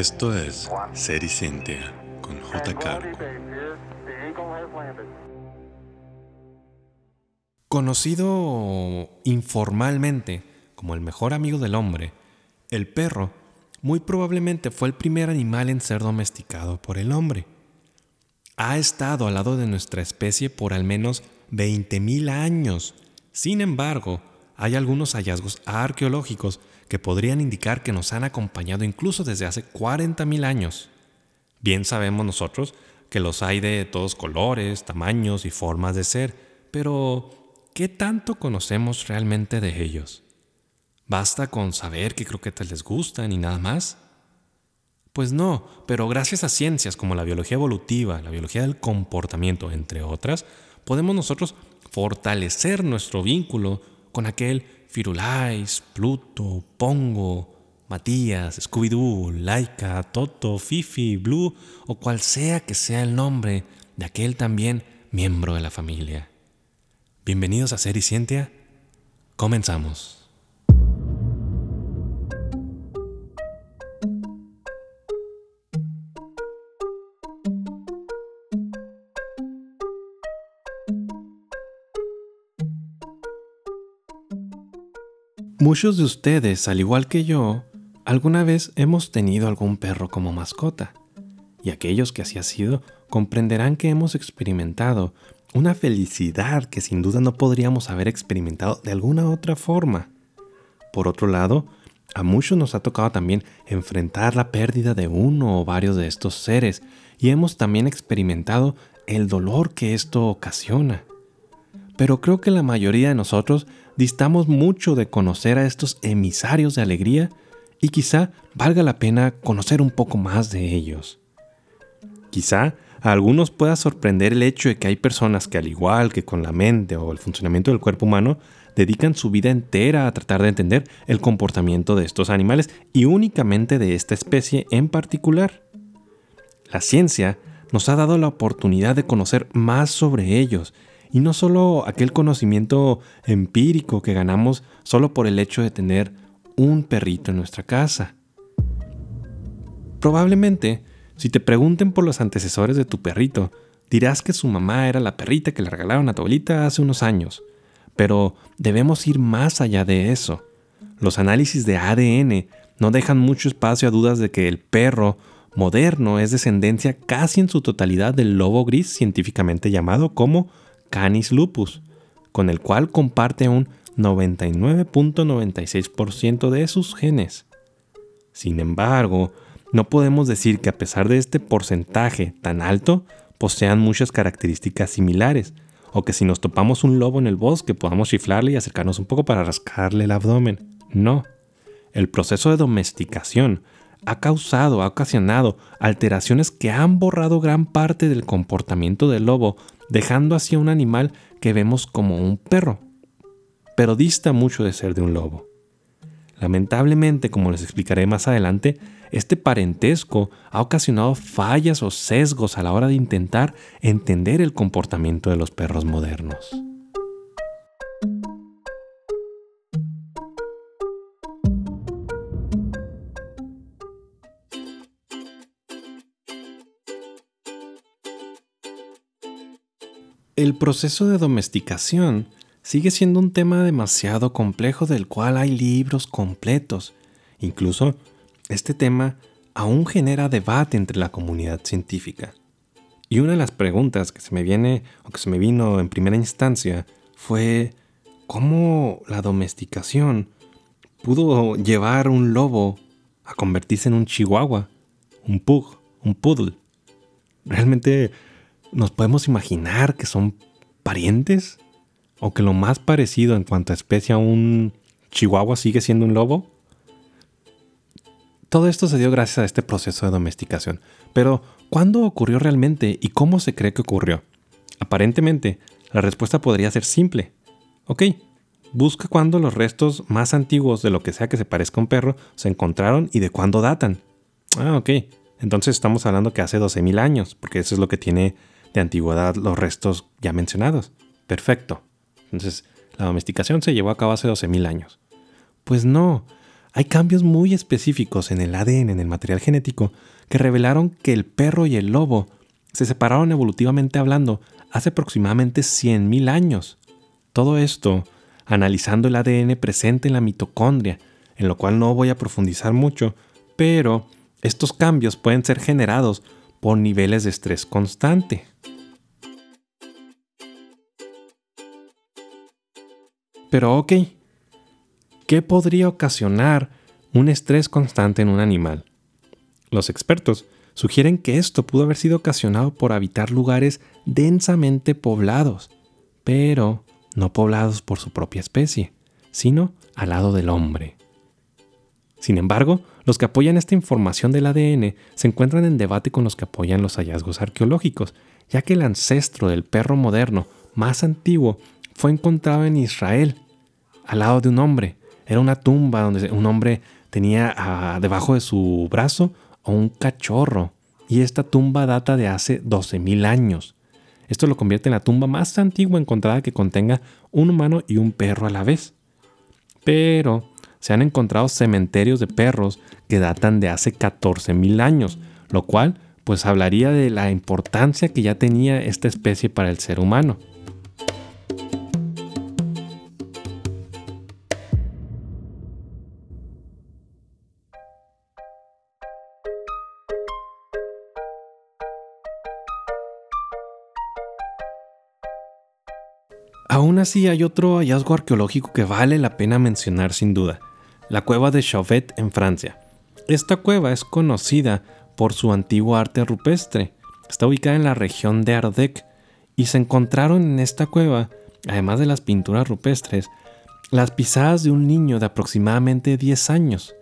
Esto es Ser y Cintia con J. Cargo. Conocido informalmente como el mejor amigo del hombre, el perro muy probablemente fue el primer animal en ser domesticado por el hombre. Ha estado al lado de nuestra especie por al menos 20.000 años. Sin embargo, hay algunos hallazgos arqueológicos que podrían indicar que nos han acompañado incluso desde hace 40.000 años. Bien sabemos nosotros que los hay de todos colores, tamaños y formas de ser, pero ¿qué tanto conocemos realmente de ellos? ¿Basta con saber qué croquetas les gustan y nada más? Pues no, pero gracias a ciencias como la biología evolutiva, la biología del comportamiento, entre otras, podemos nosotros fortalecer nuestro vínculo con aquel Firulais, Pluto, Pongo, Matías, Scooby-Doo, Laika, Toto, Fifi, Blue o cual sea que sea el nombre de aquel también miembro de la familia. Bienvenidos a Ser y Cientia. Comenzamos. Muchos de ustedes, al igual que yo, alguna vez hemos tenido algún perro como mascota. Y aquellos que así ha sido comprenderán que hemos experimentado una felicidad que sin duda no podríamos haber experimentado de alguna otra forma. Por otro lado, a muchos nos ha tocado también enfrentar la pérdida de uno o varios de estos seres y hemos también experimentado el dolor que esto ocasiona. Pero creo que la mayoría de nosotros distamos mucho de conocer a estos emisarios de alegría y quizá valga la pena conocer un poco más de ellos. Quizá a algunos pueda sorprender el hecho de que hay personas que al igual que con la mente o el funcionamiento del cuerpo humano, dedican su vida entera a tratar de entender el comportamiento de estos animales y únicamente de esta especie en particular. La ciencia nos ha dado la oportunidad de conocer más sobre ellos y no solo aquel conocimiento empírico que ganamos solo por el hecho de tener un perrito en nuestra casa. Probablemente, si te pregunten por los antecesores de tu perrito, dirás que su mamá era la perrita que le regalaron a tu abuelita hace unos años. Pero debemos ir más allá de eso. Los análisis de ADN no dejan mucho espacio a dudas de que el perro moderno es descendencia casi en su totalidad del lobo gris científicamente llamado como Canis lupus, con el cual comparte un 99.96% de sus genes. Sin embargo, no podemos decir que a pesar de este porcentaje tan alto, posean muchas características similares, o que si nos topamos un lobo en el bosque podamos chiflarle y acercarnos un poco para rascarle el abdomen. No. El proceso de domesticación ha causado, ha ocasionado alteraciones que han borrado gran parte del comportamiento del lobo dejando así a un animal que vemos como un perro, pero dista mucho de ser de un lobo. Lamentablemente, como les explicaré más adelante, este parentesco ha ocasionado fallas o sesgos a la hora de intentar entender el comportamiento de los perros modernos. El proceso de domesticación sigue siendo un tema demasiado complejo del cual hay libros completos. Incluso este tema aún genera debate entre la comunidad científica. Y una de las preguntas que se me viene o que se me vino en primera instancia fue cómo la domesticación pudo llevar un lobo a convertirse en un chihuahua, un pug, un poodle. Realmente ¿Nos podemos imaginar que son parientes? ¿O que lo más parecido en cuanto a especie a un chihuahua sigue siendo un lobo? Todo esto se dio gracias a este proceso de domesticación. Pero, ¿cuándo ocurrió realmente y cómo se cree que ocurrió? Aparentemente, la respuesta podría ser simple. Ok, busca cuándo los restos más antiguos de lo que sea que se parezca a un perro se encontraron y de cuándo datan. Ah, ok. Entonces estamos hablando que hace 12.000 años, porque eso es lo que tiene de antigüedad los restos ya mencionados. Perfecto. Entonces, la domesticación se llevó a cabo hace 12.000 años. Pues no, hay cambios muy específicos en el ADN, en el material genético, que revelaron que el perro y el lobo se separaron evolutivamente hablando hace aproximadamente 100.000 años. Todo esto analizando el ADN presente en la mitocondria, en lo cual no voy a profundizar mucho, pero estos cambios pueden ser generados por niveles de estrés constante. Pero ok, ¿qué podría ocasionar un estrés constante en un animal? Los expertos sugieren que esto pudo haber sido ocasionado por habitar lugares densamente poblados, pero no poblados por su propia especie, sino al lado del hombre. Sin embargo, los que apoyan esta información del ADN se encuentran en debate con los que apoyan los hallazgos arqueológicos, ya que el ancestro del perro moderno más antiguo fue encontrado en Israel, al lado de un hombre. Era una tumba donde un hombre tenía ah, debajo de su brazo a un cachorro, y esta tumba data de hace 12.000 años. Esto lo convierte en la tumba más antigua encontrada que contenga un humano y un perro a la vez. Pero se han encontrado cementerios de perros que datan de hace 14.000 años, lo cual pues hablaría de la importancia que ya tenía esta especie para el ser humano. Aún así hay otro hallazgo arqueológico que vale la pena mencionar sin duda, la cueva de Chauvet en Francia. Esta cueva es conocida por su antiguo arte rupestre. Está ubicada en la región de Ardèche y se encontraron en esta cueva, además de las pinturas rupestres, las pisadas de un niño de aproximadamente 10 años.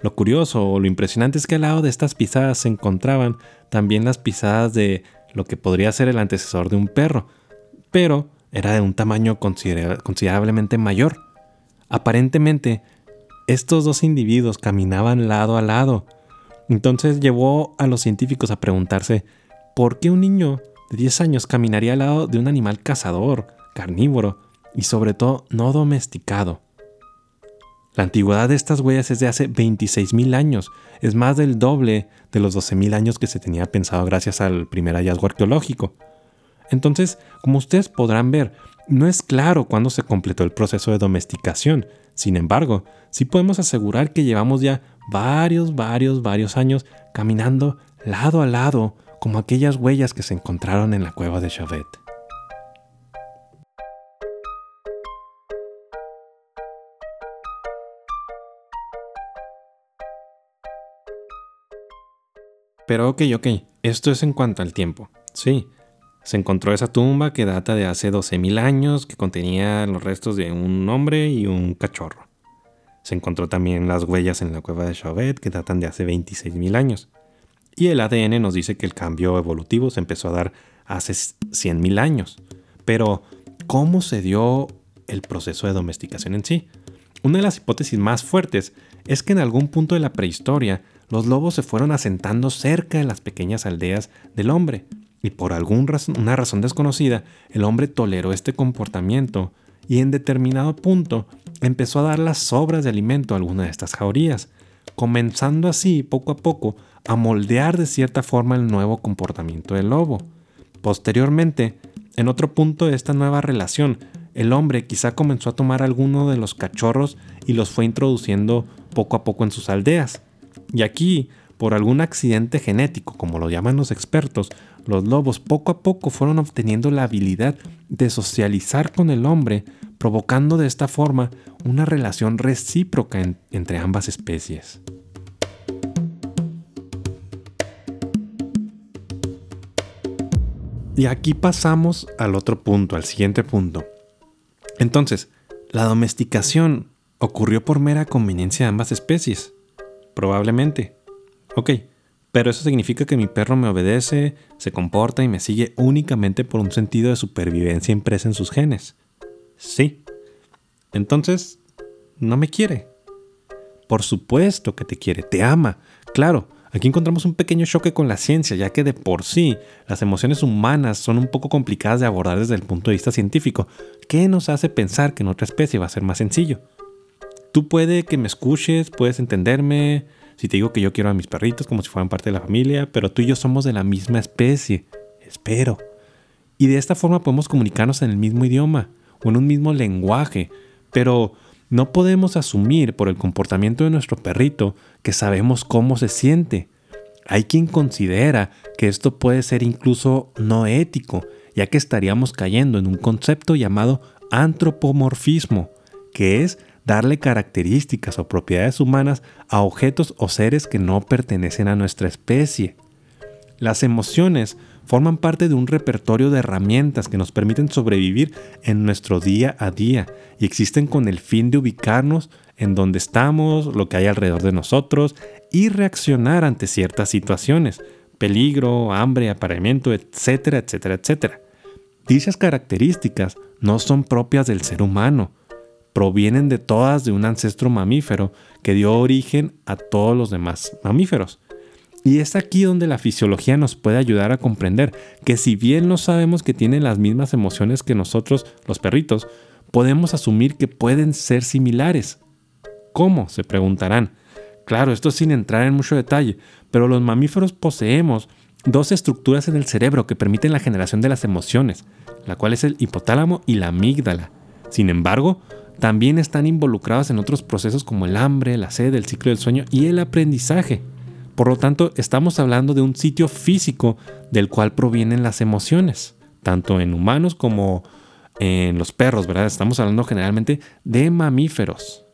Lo curioso o lo impresionante es que al lado de estas pisadas se encontraban también las pisadas de lo que podría ser el antecesor de un perro, pero era de un tamaño considerablemente mayor. Aparentemente, estos dos individuos caminaban lado a lado. Entonces llevó a los científicos a preguntarse por qué un niño de 10 años caminaría al lado de un animal cazador, carnívoro y sobre todo no domesticado. La antigüedad de estas huellas es de hace 26.000 años, es más del doble de los 12.000 años que se tenía pensado gracias al primer hallazgo arqueológico. Entonces, como ustedes podrán ver, no es claro cuándo se completó el proceso de domesticación. Sin embargo, sí podemos asegurar que llevamos ya varios, varios, varios años caminando lado a lado, como aquellas huellas que se encontraron en la cueva de Chauvet. Pero ok, ok, esto es en cuanto al tiempo. Sí, se encontró esa tumba que data de hace 12.000 años, que contenía los restos de un hombre y un cachorro. Se encontró también las huellas en la cueva de Chauvet, que datan de hace 26.000 años. Y el ADN nos dice que el cambio evolutivo se empezó a dar hace 100.000 años. Pero, ¿cómo se dio el proceso de domesticación en sí? Una de las hipótesis más fuertes es que en algún punto de la prehistoria los lobos se fueron asentando cerca de las pequeñas aldeas del hombre y por alguna razón desconocida, el hombre toleró este comportamiento y en determinado punto empezó a dar las sobras de alimento a alguna de estas jaurías, comenzando así poco a poco a moldear de cierta forma el nuevo comportamiento del lobo. Posteriormente, en otro punto de esta nueva relación, el hombre quizá comenzó a tomar alguno de los cachorros y los fue introduciendo poco a poco en sus aldeas. Y aquí, por algún accidente genético, como lo llaman los expertos, los lobos poco a poco fueron obteniendo la habilidad de socializar con el hombre, provocando de esta forma una relación recíproca entre ambas especies. Y aquí pasamos al otro punto, al siguiente punto. Entonces, la domesticación ocurrió por mera conveniencia de ambas especies. Probablemente. Ok, pero eso significa que mi perro me obedece, se comporta y me sigue únicamente por un sentido de supervivencia impresa en sus genes. Sí. Entonces, no me quiere. Por supuesto que te quiere, te ama. Claro, aquí encontramos un pequeño choque con la ciencia, ya que de por sí las emociones humanas son un poco complicadas de abordar desde el punto de vista científico, ¿Qué nos hace pensar que en otra especie va a ser más sencillo. Tú puede que me escuches, puedes entenderme, si te digo que yo quiero a mis perritos como si fueran parte de la familia, pero tú y yo somos de la misma especie. Espero. Y de esta forma podemos comunicarnos en el mismo idioma o en un mismo lenguaje, pero no podemos asumir por el comportamiento de nuestro perrito que sabemos cómo se siente. Hay quien considera que esto puede ser incluso no ético, ya que estaríamos cayendo en un concepto llamado antropomorfismo, que es darle características o propiedades humanas a objetos o seres que no pertenecen a nuestra especie. Las emociones forman parte de un repertorio de herramientas que nos permiten sobrevivir en nuestro día a día y existen con el fin de ubicarnos en donde estamos, lo que hay alrededor de nosotros y reaccionar ante ciertas situaciones, peligro, hambre, apareamiento, etcétera, etcétera, etcétera. Dichas características no son propias del ser humano, provienen de todas de un ancestro mamífero que dio origen a todos los demás mamíferos. Y es aquí donde la fisiología nos puede ayudar a comprender que si bien no sabemos que tienen las mismas emociones que nosotros, los perritos, podemos asumir que pueden ser similares. ¿Cómo? se preguntarán. Claro, esto sin entrar en mucho detalle, pero los mamíferos poseemos dos estructuras en el cerebro que permiten la generación de las emociones, la cual es el hipotálamo y la amígdala. Sin embargo, también están involucrados en otros procesos como el hambre, la sed, el ciclo del sueño y el aprendizaje. Por lo tanto, estamos hablando de un sitio físico del cual provienen las emociones, tanto en humanos como en los perros, ¿verdad? Estamos hablando generalmente de mamíferos.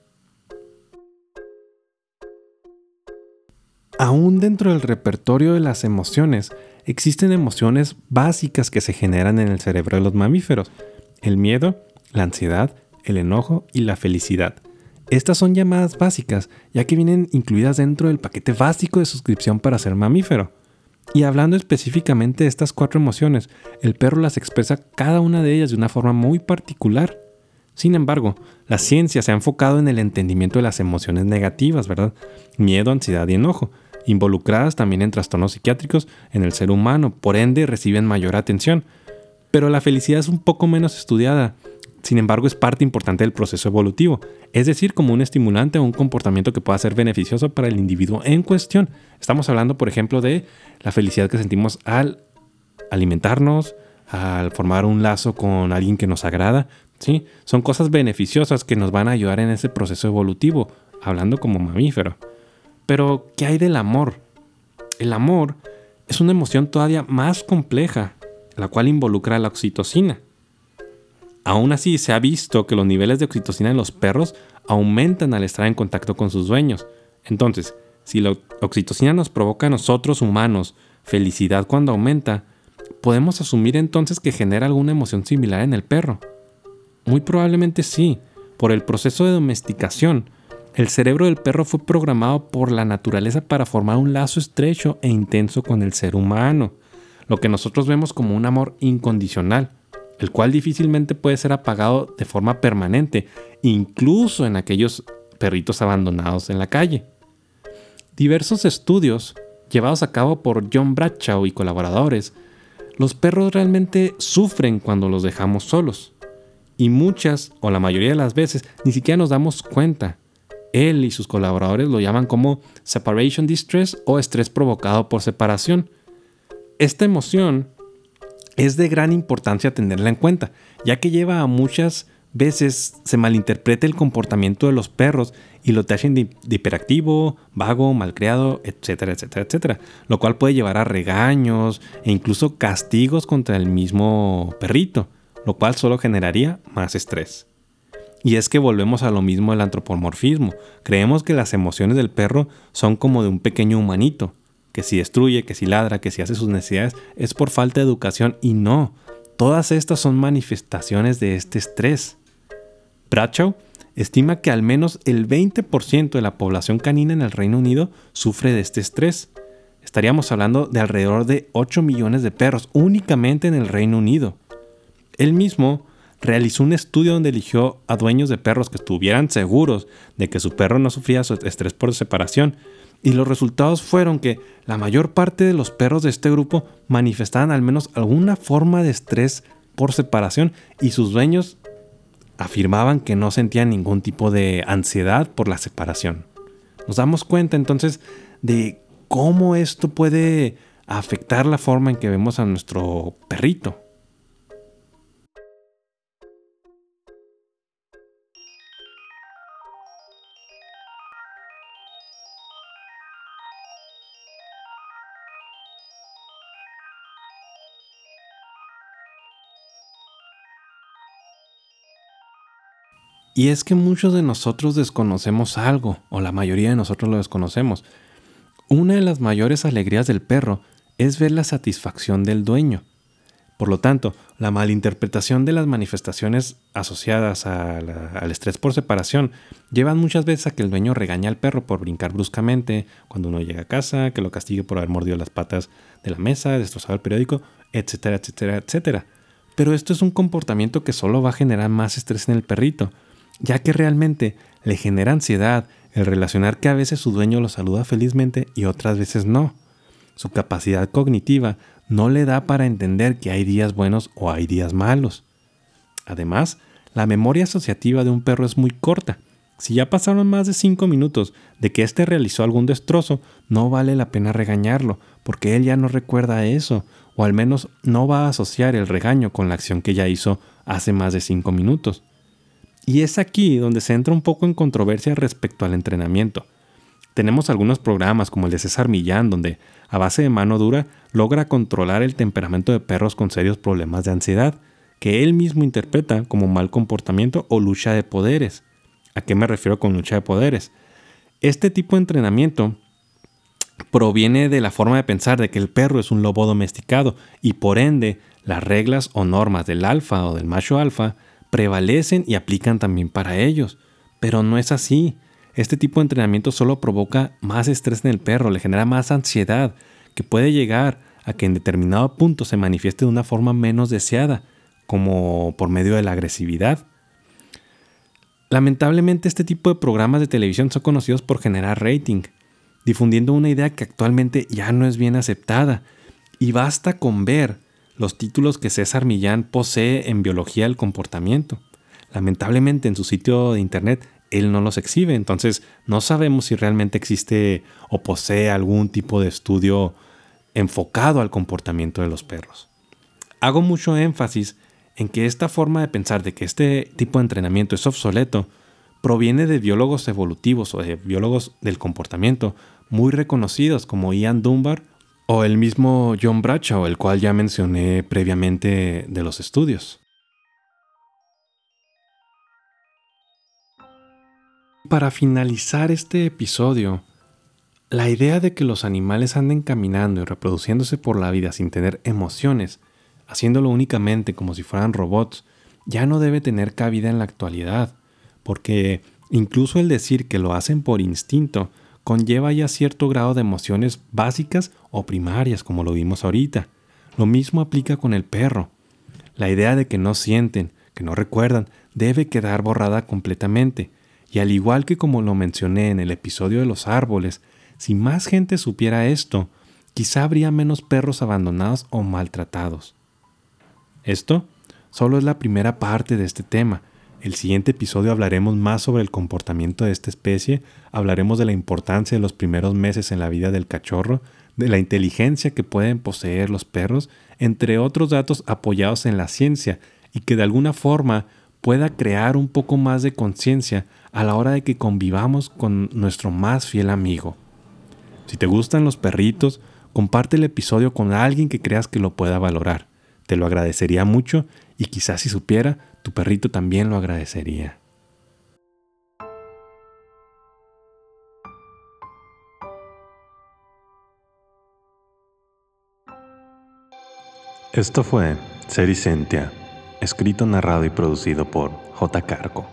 Aún dentro del repertorio de las emociones, existen emociones básicas que se generan en el cerebro de los mamíferos. El miedo, la ansiedad, el enojo y la felicidad. Estas son llamadas básicas, ya que vienen incluidas dentro del paquete básico de suscripción para ser mamífero. Y hablando específicamente de estas cuatro emociones, el perro las expresa cada una de ellas de una forma muy particular. Sin embargo, la ciencia se ha enfocado en el entendimiento de las emociones negativas, ¿verdad? Miedo, ansiedad y enojo, involucradas también en trastornos psiquiátricos en el ser humano, por ende reciben mayor atención. Pero la felicidad es un poco menos estudiada sin embargo, es parte importante del proceso evolutivo, es decir, como un estimulante o un comportamiento que pueda ser beneficioso para el individuo en cuestión. Estamos hablando, por ejemplo, de la felicidad que sentimos al alimentarnos, al formar un lazo con alguien que nos agrada. ¿sí? Son cosas beneficiosas que nos van a ayudar en ese proceso evolutivo, hablando como mamífero. Pero, ¿qué hay del amor? El amor es una emoción todavía más compleja, la cual involucra la oxitocina. Aún así, se ha visto que los niveles de oxitocina en los perros aumentan al estar en contacto con sus dueños. Entonces, si la oxitocina nos provoca a nosotros humanos felicidad cuando aumenta, podemos asumir entonces que genera alguna emoción similar en el perro. Muy probablemente sí. Por el proceso de domesticación, el cerebro del perro fue programado por la naturaleza para formar un lazo estrecho e intenso con el ser humano, lo que nosotros vemos como un amor incondicional el cual difícilmente puede ser apagado de forma permanente, incluso en aquellos perritos abandonados en la calle. Diversos estudios llevados a cabo por John Bradshaw y colaboradores, los perros realmente sufren cuando los dejamos solos. Y muchas, o la mayoría de las veces, ni siquiera nos damos cuenta. Él y sus colaboradores lo llaman como separation distress o estrés provocado por separación. Esta emoción es de gran importancia tenerla en cuenta, ya que lleva a muchas veces se malinterpreta el comportamiento de los perros y lo tachen de, hiperactivo, vago, malcriado, etcétera, etcétera, etcétera, lo cual puede llevar a regaños e incluso castigos contra el mismo perrito, lo cual solo generaría más estrés. Y es que volvemos a lo mismo del antropomorfismo. Creemos que las emociones del perro son como de un pequeño humanito, que si destruye, que si ladra, que si hace sus necesidades, es por falta de educación y no. Todas estas son manifestaciones de este estrés. Bradshaw estima que al menos el 20% de la población canina en el Reino Unido sufre de este estrés. Estaríamos hablando de alrededor de 8 millones de perros únicamente en el Reino Unido. Él mismo realizó un estudio donde eligió a dueños de perros que estuvieran seguros de que su perro no sufría estrés por separación y los resultados fueron que la mayor parte de los perros de este grupo manifestaban al menos alguna forma de estrés por separación y sus dueños afirmaban que no sentían ningún tipo de ansiedad por la separación. Nos damos cuenta entonces de cómo esto puede afectar la forma en que vemos a nuestro perrito. Y es que muchos de nosotros desconocemos algo, o la mayoría de nosotros lo desconocemos. Una de las mayores alegrías del perro es ver la satisfacción del dueño. Por lo tanto, la malinterpretación de las manifestaciones asociadas al estrés por separación llevan muchas veces a que el dueño regañe al perro por brincar bruscamente cuando uno llega a casa, que lo castigue por haber mordido las patas de la mesa, destrozado el periódico, etcétera, etcétera, etcétera. Pero esto es un comportamiento que solo va a generar más estrés en el perrito ya que realmente le genera ansiedad el relacionar que a veces su dueño lo saluda felizmente y otras veces no. Su capacidad cognitiva no le da para entender que hay días buenos o hay días malos. Además, la memoria asociativa de un perro es muy corta. Si ya pasaron más de 5 minutos de que éste realizó algún destrozo, no vale la pena regañarlo, porque él ya no recuerda eso, o al menos no va a asociar el regaño con la acción que ya hizo hace más de 5 minutos. Y es aquí donde se entra un poco en controversia respecto al entrenamiento. Tenemos algunos programas como el de César Millán, donde a base de mano dura logra controlar el temperamento de perros con serios problemas de ansiedad, que él mismo interpreta como mal comportamiento o lucha de poderes. ¿A qué me refiero con lucha de poderes? Este tipo de entrenamiento proviene de la forma de pensar de que el perro es un lobo domesticado y por ende las reglas o normas del alfa o del macho alfa prevalecen y aplican también para ellos. Pero no es así. Este tipo de entrenamiento solo provoca más estrés en el perro, le genera más ansiedad, que puede llegar a que en determinado punto se manifieste de una forma menos deseada, como por medio de la agresividad. Lamentablemente este tipo de programas de televisión son conocidos por generar rating, difundiendo una idea que actualmente ya no es bien aceptada, y basta con ver los títulos que César Millán posee en biología del comportamiento. Lamentablemente en su sitio de internet él no los exhibe, entonces no sabemos si realmente existe o posee algún tipo de estudio enfocado al comportamiento de los perros. Hago mucho énfasis en que esta forma de pensar de que este tipo de entrenamiento es obsoleto proviene de biólogos evolutivos o de biólogos del comportamiento muy reconocidos como Ian Dunbar o el mismo John Bradshaw, el cual ya mencioné previamente de los estudios. Para finalizar este episodio, la idea de que los animales anden caminando y reproduciéndose por la vida sin tener emociones, haciéndolo únicamente como si fueran robots, ya no debe tener cabida en la actualidad, porque incluso el decir que lo hacen por instinto conlleva ya cierto grado de emociones básicas o primarias, como lo vimos ahorita. Lo mismo aplica con el perro. La idea de que no sienten, que no recuerdan, debe quedar borrada completamente. Y al igual que como lo mencioné en el episodio de los árboles, si más gente supiera esto, quizá habría menos perros abandonados o maltratados. Esto solo es la primera parte de este tema, el siguiente episodio hablaremos más sobre el comportamiento de esta especie, hablaremos de la importancia de los primeros meses en la vida del cachorro, de la inteligencia que pueden poseer los perros, entre otros datos apoyados en la ciencia y que de alguna forma pueda crear un poco más de conciencia a la hora de que convivamos con nuestro más fiel amigo. Si te gustan los perritos, comparte el episodio con alguien que creas que lo pueda valorar. Te lo agradecería mucho y quizás si supiera, tu perrito también lo agradecería. Esto fue Sericentia, escrito, narrado y producido por J. Carco.